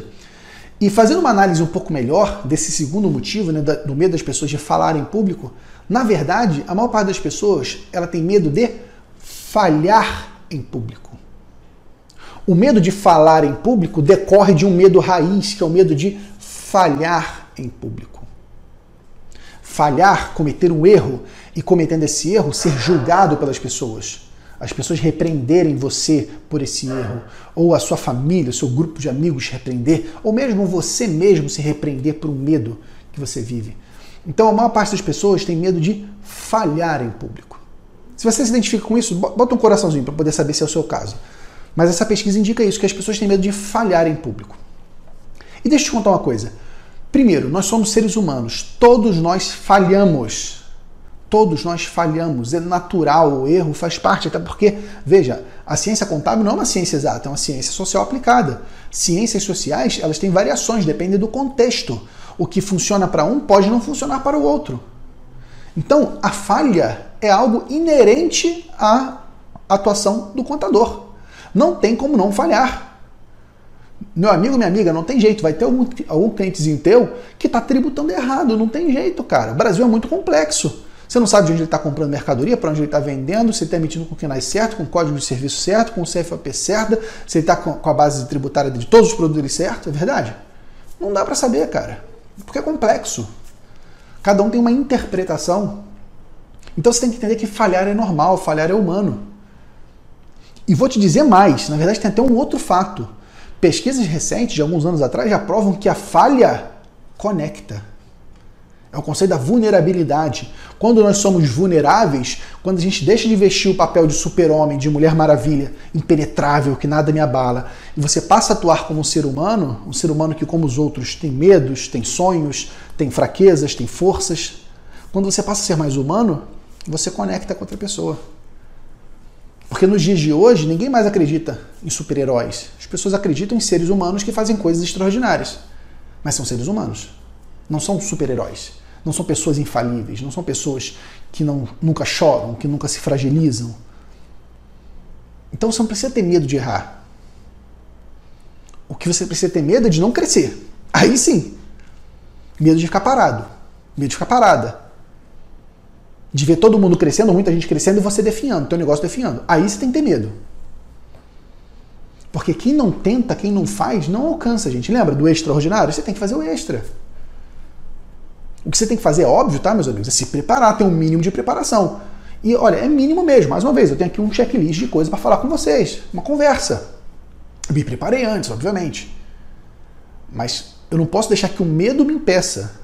característica. E fazendo uma análise um pouco melhor desse segundo motivo, né, do medo das pessoas de falar em público, na verdade, a maior parte das pessoas ela tem medo de falhar em público. O medo de falar em público decorre de um medo raiz, que é o medo de falhar em público. Falhar, cometer um erro e cometendo esse erro, ser julgado pelas pessoas as pessoas repreenderem você por esse erro, ou a sua família, o seu grupo de amigos repreender, ou mesmo você mesmo se repreender por um medo que você vive. Então a maior parte das pessoas tem medo de falhar em público. Se você se identifica com isso, bota um coraçãozinho para poder saber se é o seu caso. Mas essa pesquisa indica isso, que as pessoas têm medo de falhar em público. E deixa eu te contar uma coisa. Primeiro, nós somos seres humanos, todos nós falhamos. Todos nós falhamos, é natural, o erro faz parte, até porque, veja, a ciência contábil não é uma ciência exata, é uma ciência social aplicada. Ciências sociais, elas têm variações, depende do contexto. O que funciona para um pode não funcionar para o outro. Então, a falha é algo inerente à atuação do contador. Não tem como não falhar. Meu amigo, minha amiga, não tem jeito. Vai ter algum, algum clientezinho teu que está tributando errado. Não tem jeito, cara. O Brasil é muito complexo. Você não sabe de onde ele está comprando mercadoria, para onde ele está vendendo, se ele está emitindo com o QNAI certo, com o código de serviço certo, com o CFAP certo, se ele está com a base tributária de todos os produtos certo, é verdade? Não dá para saber, cara. Porque é complexo. Cada um tem uma interpretação. Então você tem que entender que falhar é normal, falhar é humano. E vou te dizer mais, na verdade tem até um outro fato. Pesquisas recentes, de alguns anos atrás, já provam que a falha conecta. É o conceito da vulnerabilidade. Quando nós somos vulneráveis, quando a gente deixa de vestir o papel de super-homem, de mulher maravilha, impenetrável, que nada me abala, e você passa a atuar como um ser humano, um ser humano que, como os outros, tem medos, tem sonhos, tem fraquezas, tem forças. Quando você passa a ser mais humano, você conecta com outra pessoa. Porque nos dias de hoje, ninguém mais acredita em super-heróis. As pessoas acreditam em seres humanos que fazem coisas extraordinárias. Mas são seres humanos. Não são super-heróis não são pessoas infalíveis, não são pessoas que não, nunca choram, que nunca se fragilizam. Então você não precisa ter medo de errar. O que você precisa ter medo é de não crescer. Aí sim. Medo de ficar parado. Medo de ficar parada. De ver todo mundo crescendo, muita gente crescendo e você definhando, teu negócio definhando. Aí você tem que ter medo. Porque quem não tenta, quem não faz, não alcança, gente. Lembra do extraordinário? Você tem que fazer o extra. O que você tem que fazer, é óbvio, tá, meus amigos, é se preparar, ter um mínimo de preparação. E olha, é mínimo mesmo. Mais uma vez, eu tenho aqui um checklist de coisas para falar com vocês, uma conversa. Me preparei antes, obviamente. Mas eu não posso deixar que o medo me impeça